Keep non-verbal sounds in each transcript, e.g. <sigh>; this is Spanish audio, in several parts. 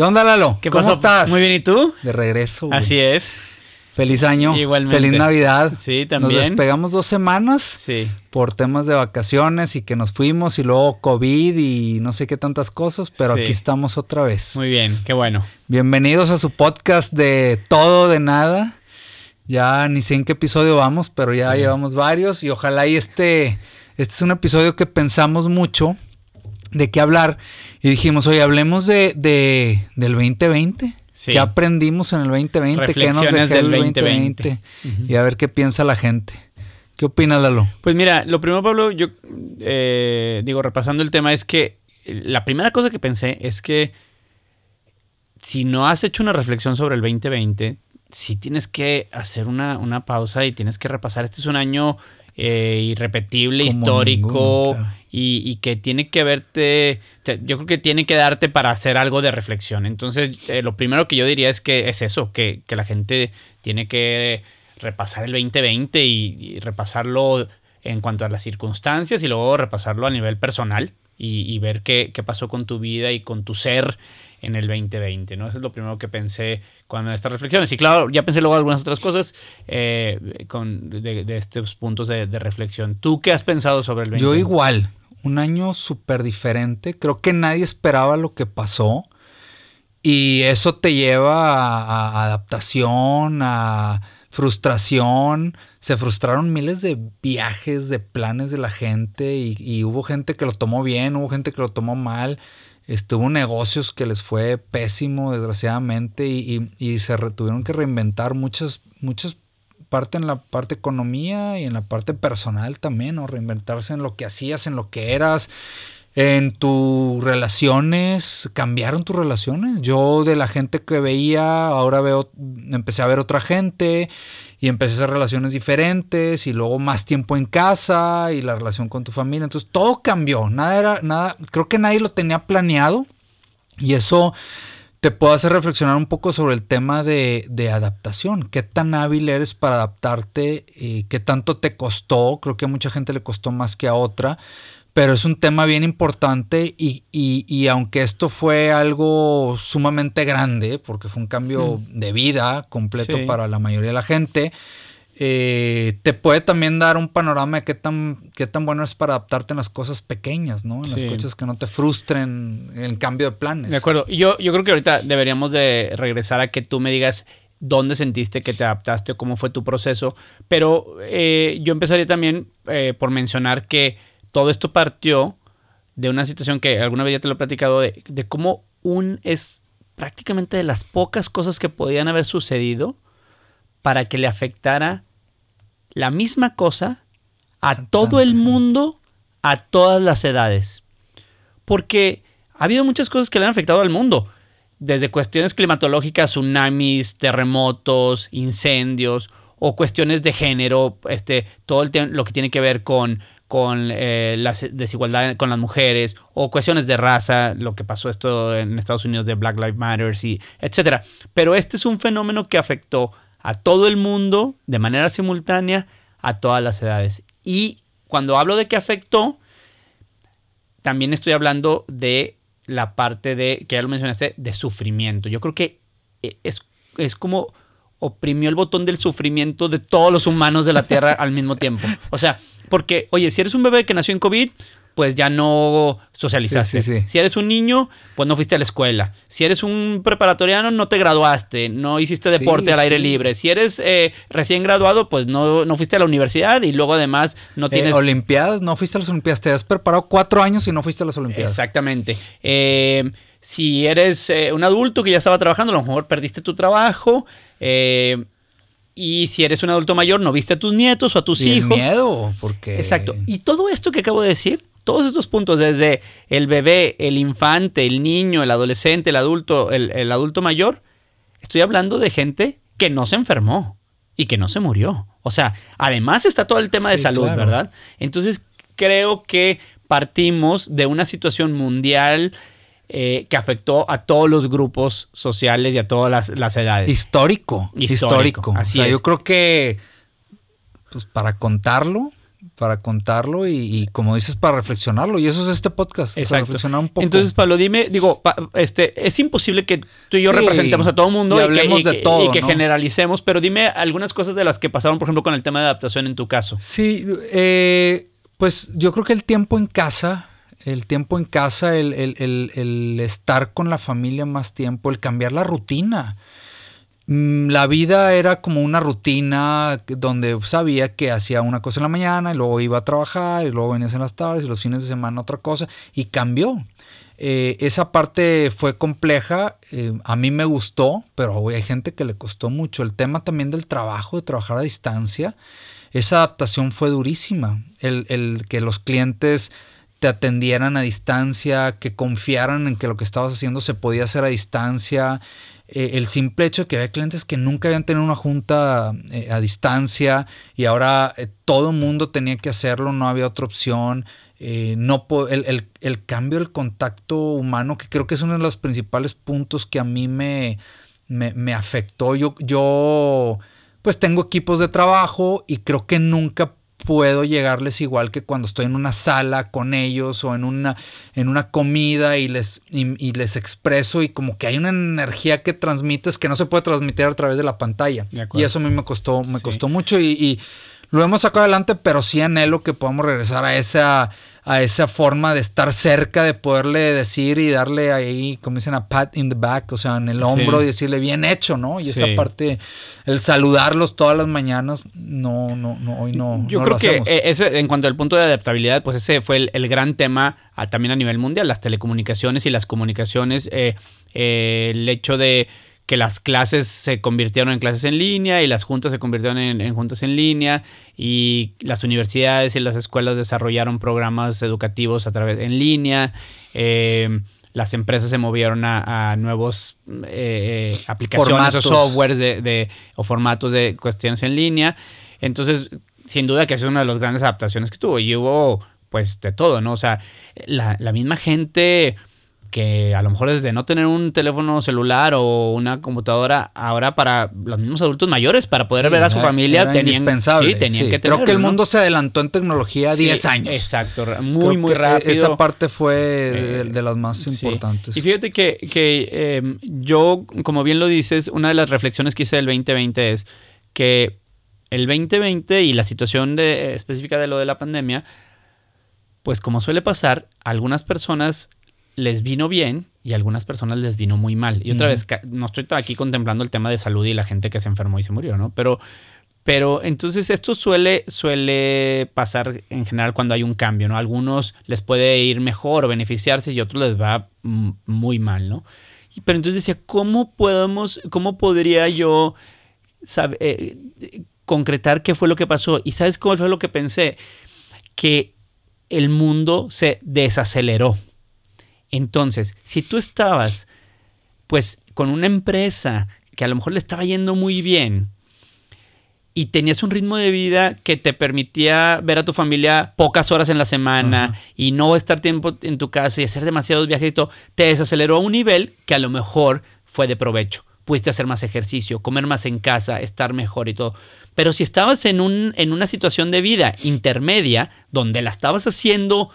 ¿Qué onda, Lalo? ¿Qué ¿Cómo pasó? estás? Muy bien, ¿y tú? De regreso. güey. Así es. Feliz año. Igualmente. Feliz Navidad. Sí, también. Nos despegamos dos semanas Sí. por temas de vacaciones y que nos fuimos y luego COVID y no sé qué tantas cosas, pero Sí. aquí estamos otra vez. Muy bien, qué bueno. Bienvenidos a su podcast de todo, de nada. Ya ni sé en qué episodio vamos, pero ya llevamos varios y ojalá y este, este es un episodio que pensamos mucho de qué hablar y dijimos, oye, hablemos de, de- del 2020. Sí. ¿Qué aprendimos en el 2020? ¿Qué nos dejó el del 2020? 2020. Y a ver qué piensa la gente. ¿Qué opinas, Lalo? Pues mira, lo primero, Pablo, yo eh, digo, repasando el tema, es que la primera cosa que pensé es que si no has hecho una reflexión sobre el 2020, sí tienes que hacer una, una pausa y tienes que repasar. Este es un año eh, irrepetible, Como histórico claro. Y, y que tiene que verte, o sea, yo creo que tiene que darte para hacer algo de reflexión. Entonces, eh, lo primero que yo diría es que es eso, que, que la gente tiene que repasar el 2020 y, y repasarlo en cuanto a las circunstancias y luego repasarlo a nivel personal y, y ver qué, qué pasó con tu vida y con tu ser en el 2020, ¿no? Eso es lo primero que pensé cuando estas reflexiones. Y claro, ya pensé luego algunas otras cosas eh, con, de, de estos puntos de, de reflexión. ¿Tú qué has pensado sobre el 2020? Yo igual, un año súper diferente. Creo que nadie esperaba lo que pasó. Y eso te lleva a, adaptación, a frustración. Se frustraron miles de viajes, de planes de la gente. Y, y hubo gente que lo tomó bien, hubo gente que lo tomó mal. Estuvo negocios que les fue pésimo, desgraciadamente. Y, y- y se tuvieron que reinventar muchas, muchas parte en la parte economía y en la parte personal también, ¿no? Reinventarse en lo que hacías, en lo que eras, en tus relaciones, cambiaron tus relaciones. Yo de la gente que veía, ahora veo, empecé a ver otra gente y empecé a hacer relaciones diferentes y luego más tiempo en casa y la relación con tu familia. Entonces todo cambió, nada era, nada, creo que nadie lo tenía planeado y eso te puedo hacer reflexionar un poco sobre el tema de, de adaptación. ¿Qué tan hábil eres para adaptarte? Eh, ¿Qué tanto te costó? Creo que a mucha gente le costó más que a otra. Pero es un tema bien importante y, y- y aunque esto fue algo sumamente grande, porque fue un cambio de vida completo Sí. para la mayoría de la gente, eh, te puede también dar un panorama de qué tan, qué tan bueno es para adaptarte en las cosas pequeñas, ¿no? En Sí. las cosas que no te frustren en cambio de planes. De acuerdo. Y yo, yo creo que ahorita deberíamos de regresar a que tú me digas dónde sentiste que te adaptaste o cómo fue tu proceso. Pero eh, yo empezaría también eh, por mencionar que todo esto partió de una situación que alguna vez ya te lo he platicado, de, de cómo un es prácticamente de las pocas cosas que podían haber sucedido para que le afectara la misma cosa a todo el mundo, a todas las edades. Porque ha habido muchas cosas que le han afectado al mundo. Desde cuestiones climatológicas, tsunamis, terremotos, incendios, o cuestiones de género, este, todo el lo que tiene que ver con, con eh, la desigualdad con las mujeres, o cuestiones de raza, lo que pasó esto en Estados Unidos de Black Lives Matter, y etcétera. Pero este es un fenómeno que afectó a todo el mundo de manera simultánea, a todas las edades. Y cuando hablo de que afectó, también estoy hablando de la parte de, que ya lo mencionaste, de sufrimiento. Yo creo que eh, es, es como oprimió el botón del sufrimiento de todos los humanos de la Tierra al mismo tiempo. O sea, porque, oye, si eres un bebé que nació en COVID, pues ya no socializaste. Sí, sí, sí. Si eres un niño, pues no fuiste a la escuela. Si eres un preparatoriano, no te graduaste, no hiciste deporte al aire libre. Si eres eh, recién graduado, pues no, no fuiste a la universidad y luego además no Eh, tienes... Olimpiadas, no fuiste a las Olimpiadas. Te has preparado cuatro años y no fuiste a las Olimpiadas. Exactamente. Eh, si eres un adulto que ya estaba trabajando, a lo mejor perdiste tu trabajo. y si eres un adulto mayor, no viste a tus nietos o a tus Y el hijos. miedo, porque... Exacto. Y todo esto que acabo de decir, todos estos puntos, desde el bebé, el infante, el niño, el adolescente, el adulto, el, el adulto mayor, estoy hablando de gente que no se enfermó y que no se murió. O sea, además está todo el tema de salud, claro. ¿verdad? Entonces, creo que partimos de una situación mundial eh, que afectó a todos los grupos sociales y a todas las, las edades. Histórico. Histórico, Histórico. así o sea, es. yo creo que, pues para contarlo, para contarlo y, como dices, para reflexionarlo. Y eso es este podcast, para reflexionar un poco. Entonces, Pablo, dime, digo, este, es imposible que tú y yo representemos a todo el mundo y, que, de todo, y que generalicemos, pero dime algunas cosas de las que pasaron, por ejemplo, con el tema de adaptación en tu caso. Sí, eh, pues yo creo que el tiempo en casa, el tiempo en casa, el, el estar con la familia más tiempo, el cambiar la rutina. Mm, la vida era como una rutina donde sabía que hacía una cosa en la mañana y luego iba a trabajar y luego venías en las tardes y los fines de semana otra cosa y cambió. Eh, esa parte fue compleja, eh, a mí me gustó, pero hay gente que le costó mucho. El tema también del trabajo, de trabajar a distancia, esa adaptación fue durísima. El, el que los clientes te atendieran a distancia, que confiaran en que lo que estabas haciendo se podía hacer a distancia, eh, el simple hecho de que había clientes que nunca habían tenido una junta eh, a distancia y ahora eh, todo el mundo tenía que hacerlo, no había otra opción. no el, el, cambio del contacto humano, que creo que es uno de los principales puntos que a mí me, me, me afectó. Yo, yo, pues tengo equipos de trabajo y creo que nunca puedo llegarles igual que cuando estoy en una sala con ellos o en una, en una comida y les, y, les expreso y como que hay una energía que transmites que no se puede transmitir a través de la pantalla. y eso a mí me costó, me costó mucho y, y, lo hemos sacado adelante, pero sí anhelo que podamos regresar a esa a esa forma de estar cerca, de poderle decir y darle ahí, como dicen, a pat in the back, o sea, en el hombro y decirle bien hecho, ¿no? Y esa parte, el saludarlos todas las mañanas, no, no, no, hoy no. Yo creo que ese, en cuanto al punto de adaptabilidad, pues ese fue el, gran tema también a nivel mundial, las telecomunicaciones y las comunicaciones, eh, eh, el hecho de que las clases se convirtieron en clases en línea y las juntas se convirtieron en, juntas en línea y las universidades y las escuelas desarrollaron programas educativos a través en línea. Eh, las empresas se movieron a, nuevos eh, eh, aplicaciones o softwares de, o formatos de cuestiones en línea. Entonces, sin duda que es una de las grandes adaptaciones que tuvo. Y hubo, pues, de todo, ¿no? O sea, la, la misma gente que a lo mejor desde no tener un teléfono celular o una computadora, ahora para los mismos adultos mayores, para poder ver a su familia, tenían, sí, tenían que Creo que el mundo se adelantó en tecnología 10 años. Exacto, muy, muy rápido. Esa parte fue de, eh, las más importantes. Y fíjate que, que em, yo, como bien lo dices, una de las reflexiones que hice del 2020 es que el 2020 y la situación de, específica de lo de la pandemia, pues como suele pasar, algunas personas les vino bien y a algunas personas les vino muy mal. Y otra vez, no estoy aquí contemplando el tema de salud y la gente que se enfermó y se murió, ¿no? Pero, pero entonces esto suele, suele pasar en general cuando hay un cambio, ¿no? A algunos les puede ir mejor o beneficiarse y a otros les va muy mal, ¿no? Pero entonces decía, ¿cómo podemos, cómo podría yo eh, concretar qué fue lo que pasó? Y ¿sabes cómo fue lo que pensé? Que el mundo se desaceleró entonces, si tú estabas, pues, con una empresa que a lo mejor le estaba yendo muy bien y tenías un ritmo de vida que te permitía ver a tu familia pocas horas en la semana y no estar tiempo en tu casa y hacer demasiados viajes y todo, te desaceleró a un nivel que a lo mejor fue de provecho. Pudiste hacer más ejercicio, comer más en casa, estar mejor y todo. Pero si estabas en, un, en una situación de vida intermedia, donde la estabas haciendo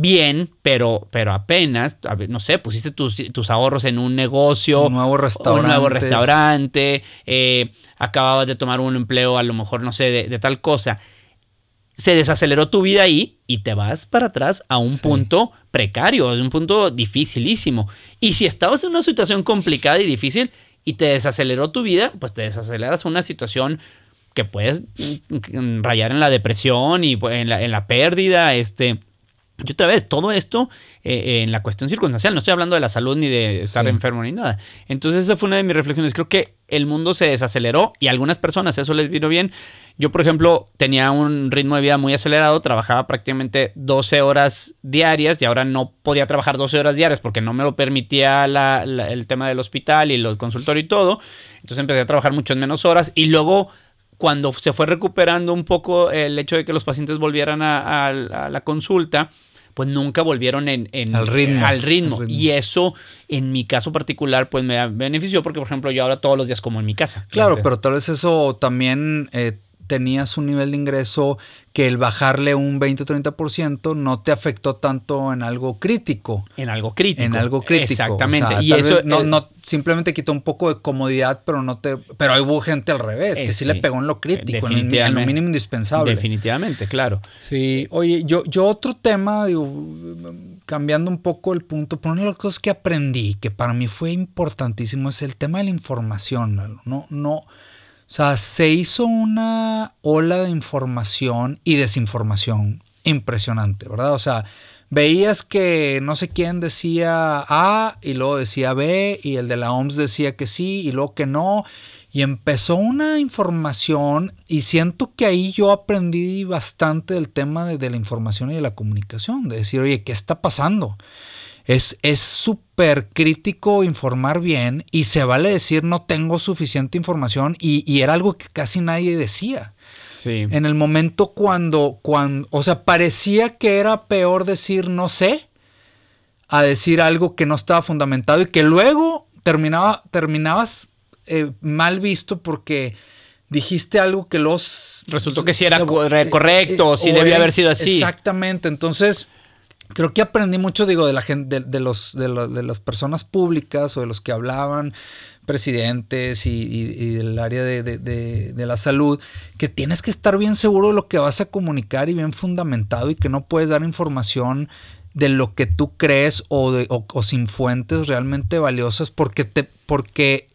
bien, pero, pero apenas, no sé, pusiste tus, ahorros en un negocio, un nuevo restaurante, un nuevo restaurante eh, acababas de tomar un empleo, a lo mejor, no sé, de, tal cosa. Se desaceleró tu vida ahí y te vas para atrás a un punto precario, a un punto dificilísimo. Y si estabas en una situación complicada y difícil y te desaceleró tu vida, pues te desaceleras a una situación que puedes mm, rayar en la depresión y pues, en la, en la pérdida, este, y otra vez, todo esto eh, en la cuestión circunstancial, no estoy hablando de la salud ni de estar enfermo ni nada. Entonces esa fue una de mis reflexiones. Creo que el mundo se desaceleró y a algunas personas eso les vino bien. Yo, por ejemplo, tenía un ritmo de vida muy acelerado, trabajaba prácticamente 12 horas diarias y ahora no podía trabajar 12 horas diarias porque no me lo permitía el tema del hospital y los consultorios y todo. Entonces empecé a trabajar muchas menos horas y luego cuando se fue recuperando un poco el hecho de que los pacientes volvieran a la consulta, pues nunca volvieron en, al, ritmo, Y eso, en mi caso particular, pues me benefició porque, por ejemplo, yo ahora todos los días como en mi casa. Claro, pero tal vez eso también... Eh, tenías un nivel de ingreso que el bajarle un 20 o 30% no te afectó tanto en algo crítico. En algo crítico. En algo crítico. Exactamente. y eso no, no, simplemente quitó un poco de comodidad, pero no te. Pero hubo gente al revés, que sí, le pegó en lo crítico, en, lo mínimo indispensable. Definitivamente, claro. Sí. Oye, yo, yo otro tema, digo, cambiando un poco el punto, pero una de las cosas que aprendí, que para mí fue importantísimo, es el tema de la información. No, no o sea, se hizo una ola de información y desinformación impresionante, ¿verdad? O sea, veías que no sé quién decía A y luego decía B y el de la OMS decía que sí y luego que no. Y empezó una información y siento que ahí yo aprendí bastante del tema de, la información y de la comunicación, de decir, oye, ¿qué está pasando? Es súper crítico informar bien y se vale decir no tengo suficiente información y, era algo que casi nadie decía. Sí. En el momento cuando, cuando, o sea, parecía que era peor decir no sé a decir algo que no estaba fundamentado y que luego terminaba, terminabas eh, mal visto porque dijiste algo que los... Resultó que sí era correcto, sí debía haber sido así. Exactamente, entonces creo que aprendí mucho, digo, de la gente, de, los, de, las personas públicas o de los que hablaban, presidentes y, del área de, la salud, que tienes que estar bien seguro de lo que vas a comunicar y bien fundamentado y que no puedes dar información de lo que tú crees o, de, o, sin fuentes realmente valiosas porque te porque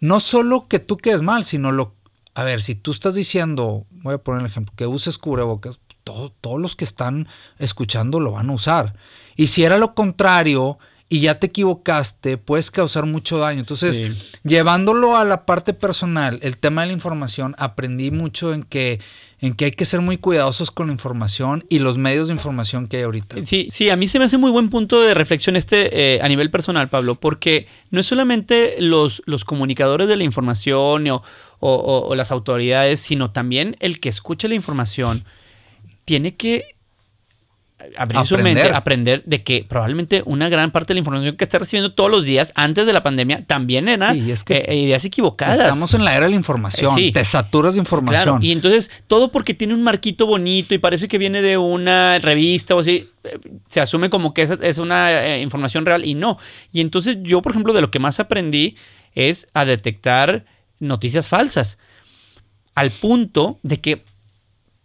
no solo que tú quedes mal, sino lo a ver, si tú estás diciendo, voy a poner el ejemplo, que uses cubrebocas, todos los que están escuchando lo van a usar. Y si era lo contrario y ya te equivocaste, puedes causar mucho daño. Entonces, llevándolo a la parte personal, el tema de la información, aprendí mucho en que, en que hay que ser muy cuidadosos con la información y los medios de información que hay ahorita. Sí, sí, a mí se me hace muy buen punto de reflexión este eh, a nivel personal, Pablo, porque no es solamente los, los comunicadores de la información o, o las autoridades, sino también el que escuche la información tiene que abrir aprender. su mente, aprender de que probablemente una gran parte de la información que está recibiendo todos los días antes de la pandemia también era eh, ideas equivocadas. Estamos en la era de la información, sí. te saturas de información. Claro, y entonces todo porque tiene un marquito bonito y parece que viene de una revista o así, eh, se asume como que es, una eh, información real y no. Y entonces yo, por ejemplo, de lo que más aprendí es a detectar noticias falsas. Al punto de que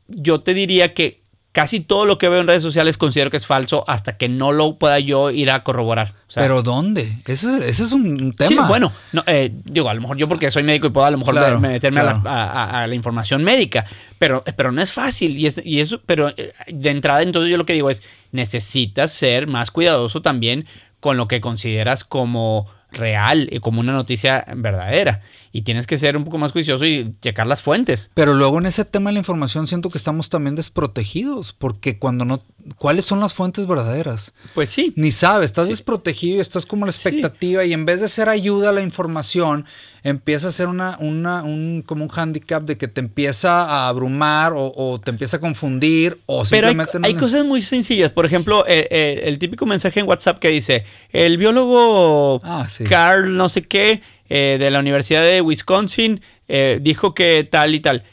yo te diría que casi todo lo que veo en redes sociales considero que es falso hasta que no lo pueda yo ir a corroborar. ¿Pero dónde? Ese, es un tema. Sí, bueno, eh, digo, a lo mejor yo porque soy médico y puedo a lo mejor meterme a, la, información médica, pero, pero no es fácil. Y, y eso, pero eh, de entrada, entonces yo lo que digo es, necesitas ser más cuidadoso también con lo que consideras como real y como una noticia verdadera. Y tienes que ser un poco más juicioso y checar las fuentes. Pero luego en ese tema de la información siento que estamos también desprotegidos, porque cuando no, ¿cuáles son las fuentes verdaderas? Pues sí. Ni sabes, estás desprotegido y estás como la expectativa y en vez de ser ayuda a la información, empieza a ser una, una, un, como un handicap de que te empieza a abrumar o, te empieza a confundir o simplemente... Pero hay, cosas muy sencillas. Por ejemplo, el, típico mensaje en WhatsApp que dice, el biólogo ah, Carl no sé qué eh, de la Universidad de Wisconsin eh, dijo que tal y tal.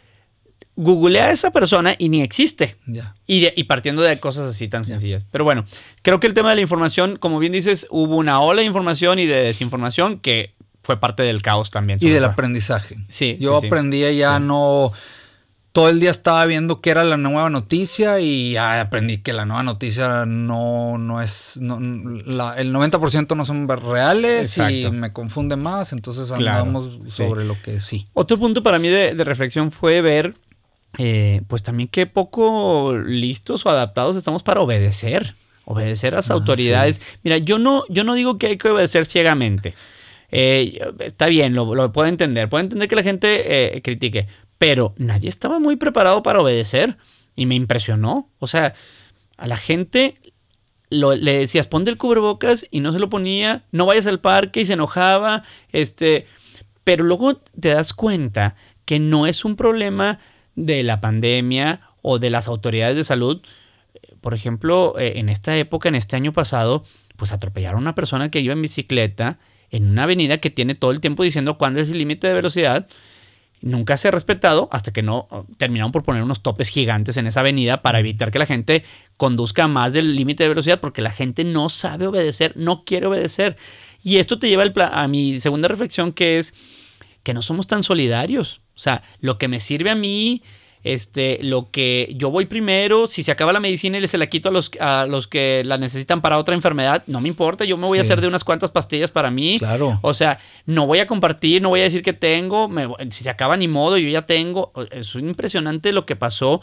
Googlea a esa persona y ni existe. Y, partiendo de cosas así tan sencillas. Pero bueno, creo que el tema de la información, como bien dices, hubo una ola de información y de desinformación que fue parte del caos también. Y del aprendizaje. Sí. Yo aprendí ya no todo el día estaba viendo qué era la nueva noticia y ya aprendí que la nueva noticia no, no es, el 90% no son reales y me confunde más, entonces andamos sobre lo que sí. Otro punto para mí de, reflexión fue ver, eh, pues también qué poco listos o adaptados estamos para obedecer, obedecer a las ah, autoridades. Mira, yo no, yo no digo que hay que obedecer ciegamente. Eh, está bien, lo, puedo entender. Puedo entender que la gente eh, critique pero nadie estaba muy preparado para obedecer y me impresionó. O sea, a la gente le decías, ponte el cubrebocas y no se lo ponía, no vayas al parque y se enojaba, este, pero luego te das cuenta que no es un problema de la pandemia o de las autoridades de salud. Por ejemplo, eh, en esta época, en este año pasado, pues atropellaron a una persona que iba en bicicleta en una avenida que tiene todo el tiempo diciendo cuándo es el límite de velocidad nunca se ha respetado hasta que no uh, terminaron por poner unos topes gigantes en esa avenida para evitar que la gente conduzca más del límite de velocidad porque la gente no sabe obedecer, no quiere obedecer. Y esto te lleva a mi segunda reflexión que es que no somos tan solidarios. O sea, lo que me sirve a mí este, lo que yo voy primero, si se acaba la medicina y se la quito a los, a los que la necesitan para otra enfermedad, no me importa, yo me voy a hacer de unas cuantas pastillas para mí. Claro. O sea, no voy a compartir, no voy a decir que tengo, si se acaba ni modo, yo ya tengo. Es impresionante lo que pasó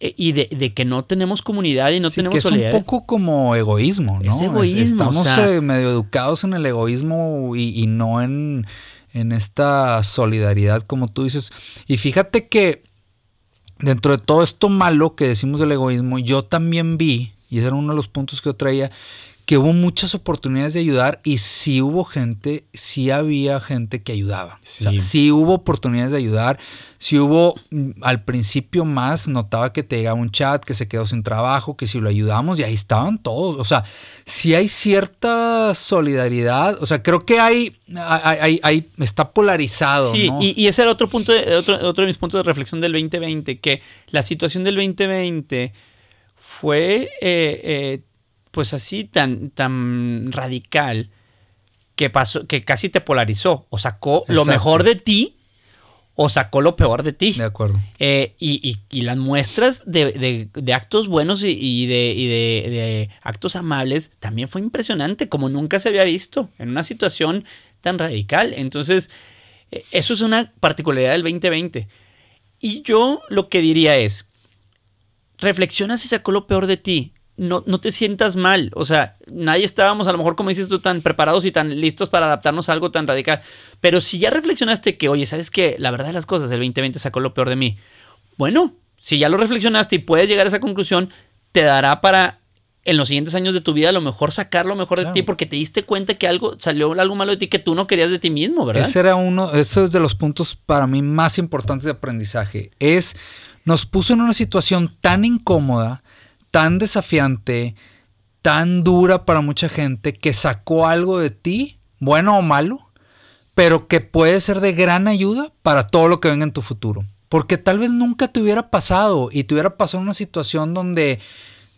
eh, y de, que no tenemos comunidad y no tenemos que es un poco como egoísmo, ¿no? Es egoísmo. Estamos eh, medio educados en el egoísmo y, y no en, en, esta solidaridad, como tú dices. Y fíjate que dentro de todo esto malo que decimos del egoísmo, yo también vi, y ese era uno de los puntos que yo traía, que hubo muchas oportunidades de ayudar y sí hubo gente, sí había gente que ayudaba. Sí, sí hubo oportunidades de ayudar, sí hubo mm, al principio más, notaba que te llegaba un chat, que se quedó sin trabajo, que si lo ayudamos y ahí estaban todos. O sea, sí hay cierta solidaridad, o sea, creo que hay, hay, está polarizado. Sí, y, ese era otro punto, de, otro, otro de mis puntos de reflexión del 2020, que la situación del 2020 fue... Eh, eh, pues así tan, tan radical que pasó, que casi te polarizó. O sacó lo mejor de ti o sacó lo peor de ti. De acuerdo. Eh, y, las muestras de, actos buenos y, de, de, actos amables también fue impresionante, como nunca se había visto en una situación tan radical. Entonces, eh, eso es una particularidad del 2020. Y yo lo que diría es, reflexiona si sacó lo peor de ti no, te sientas mal. O sea, nadie estábamos, a lo mejor, como dices tú, tan preparados y tan listos para adaptarnos a algo tan radical. Pero si ya reflexionaste que, oye, ¿sabes qué? La verdad de las cosas, el 2020 sacó lo peor de mí. Bueno, si ya lo reflexionaste y puedes llegar a esa conclusión, te dará para en los siguientes años de tu vida a lo mejor sacar lo mejor de ti porque te diste cuenta que algo salió algo malo de ti que tú no querías de ti mismo, ¿verdad? Ese era uno, ese es de los puntos para mí más importantes de aprendizaje. Es, nos puso en una situación tan incómoda tan desafiante, tan dura para mucha gente, que sacó algo de ti, bueno o malo, pero que puede ser de gran ayuda para todo lo que venga en tu futuro. Porque tal vez nunca te hubiera pasado y te hubiera pasado una situación donde,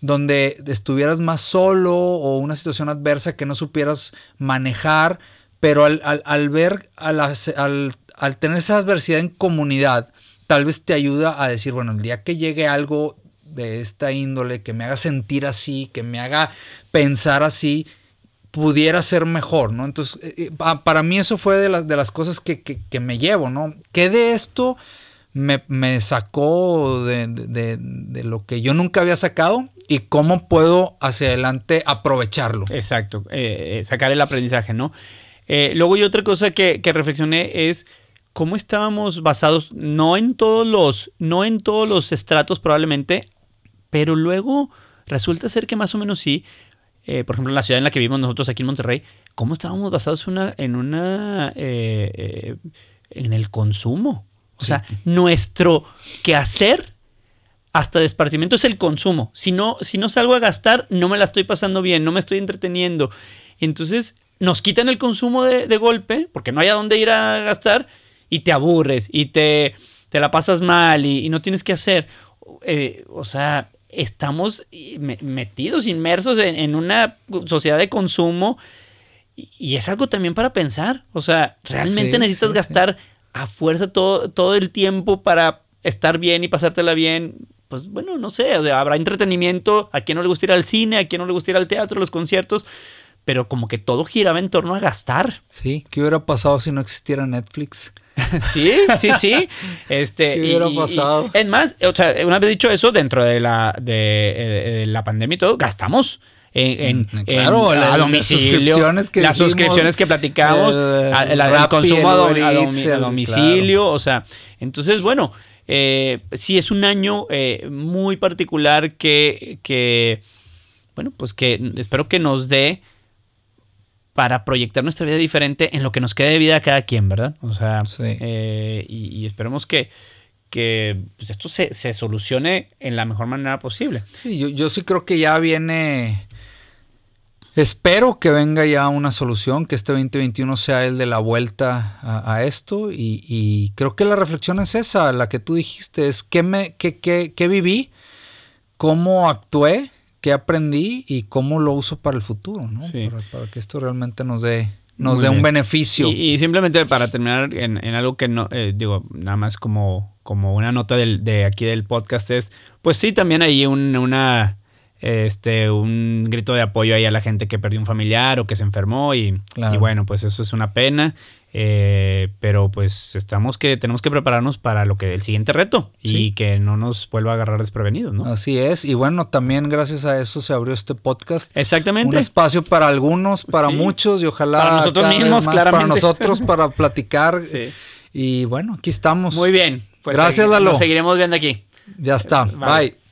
donde estuvieras más solo o una situación adversa que no supieras manejar, pero al, ver, al, al tener esa adversidad en comunidad, tal vez te ayuda a decir, bueno, el día que llegue algo de esta índole, que me haga sentir así, que me haga pensar así, pudiera ser mejor, ¿no? Entonces, eh, eh, para mí eso fue de las, de las cosas que, me llevo, ¿no? ¿Qué de esto me, sacó de, lo que yo nunca había sacado y cómo puedo hacia adelante aprovecharlo? Exacto, eh, sacar el aprendizaje, ¿no? luego y otra cosa que, que reflexioné es cómo estábamos basados, no en todos los, no en todos los estratos probablemente, pero luego resulta ser que más o menos sí. Eh, por ejemplo, en la ciudad en la que vivimos nosotros aquí en Monterrey, ¿cómo estábamos basados una, en una eh, eh, en el consumo? O sea, nuestro quehacer hasta de esparcimiento es el consumo. Si no, si no salgo a gastar, no me la estoy pasando bien, no me estoy entreteniendo. Entonces, nos quitan el consumo de, golpe, porque no hay a dónde ir a gastar, y te aburres, y te, te la pasas mal, y, y no tienes que hacer. o sea, estamos metidos, inmersos en, una sociedad de consumo y, es algo también para pensar. O sea, realmente necesitas gastar a fuerza todo, todo el tiempo para estar bien y pasártela bien. Pues bueno, no sé, habrá entretenimiento, a quien no le gusta ir al cine, a quien no le gusta ir al teatro, los conciertos, pero como que todo giraba en torno a gastar. Sí, ¿qué hubiera pasado si no existiera Netflix? Sí, sí, sí. Este, ¿Qué hubiera pasado? es más, o sea, una vez dicho eso, dentro de la, de, eh, la pandemia y todo, gastamos. En, mm, claro, a domicilio, las suscripciones que, las suscripciones que platicamos, el, consumo a, domicilio, o sea, entonces, bueno, eh, sí es un año eh, muy particular que, que, bueno, pues que espero que nos dé para proyectar nuestra vida diferente en lo que nos quede de vida a cada quien, ¿verdad? O sea, eh, y, esperemos que, que pues, esto se, solucione en la mejor manera posible. Sí, yo, sí creo que ya viene Espero que venga ya una solución, que este 2021 sea el de la vuelta a, esto y, creo que la reflexión es esa, la que tú dijiste, es qué, me, qué, qué, qué viví, cómo actué, qué aprendí y cómo lo uso para el futuro, ¿no? Para, que esto realmente nos dé, nos dé un beneficio. Y, simplemente para terminar en, algo que no, eh, digo, nada más como, como una nota del, de aquí del podcast es, pues sí, también hay una este, un grito de apoyo ahí a la gente que perdió un familiar o que se enfermó y, bueno, pues eso es una pena. Eh, pero pues estamos que tenemos que prepararnos para lo que el siguiente reto y que no nos vuelva a agarrar desprevenidos, ¿no? Así es. Y bueno, también gracias a eso se abrió este podcast. Exactamente. Un espacio para algunos, para muchos y ojalá para nosotros mismos, claramente. Para nosotros, para <laughs> platicar. Y bueno, aquí estamos. Muy bien. Pues gracias, Lalo. Nos seguiremos viendo aquí. Ya está. Bye.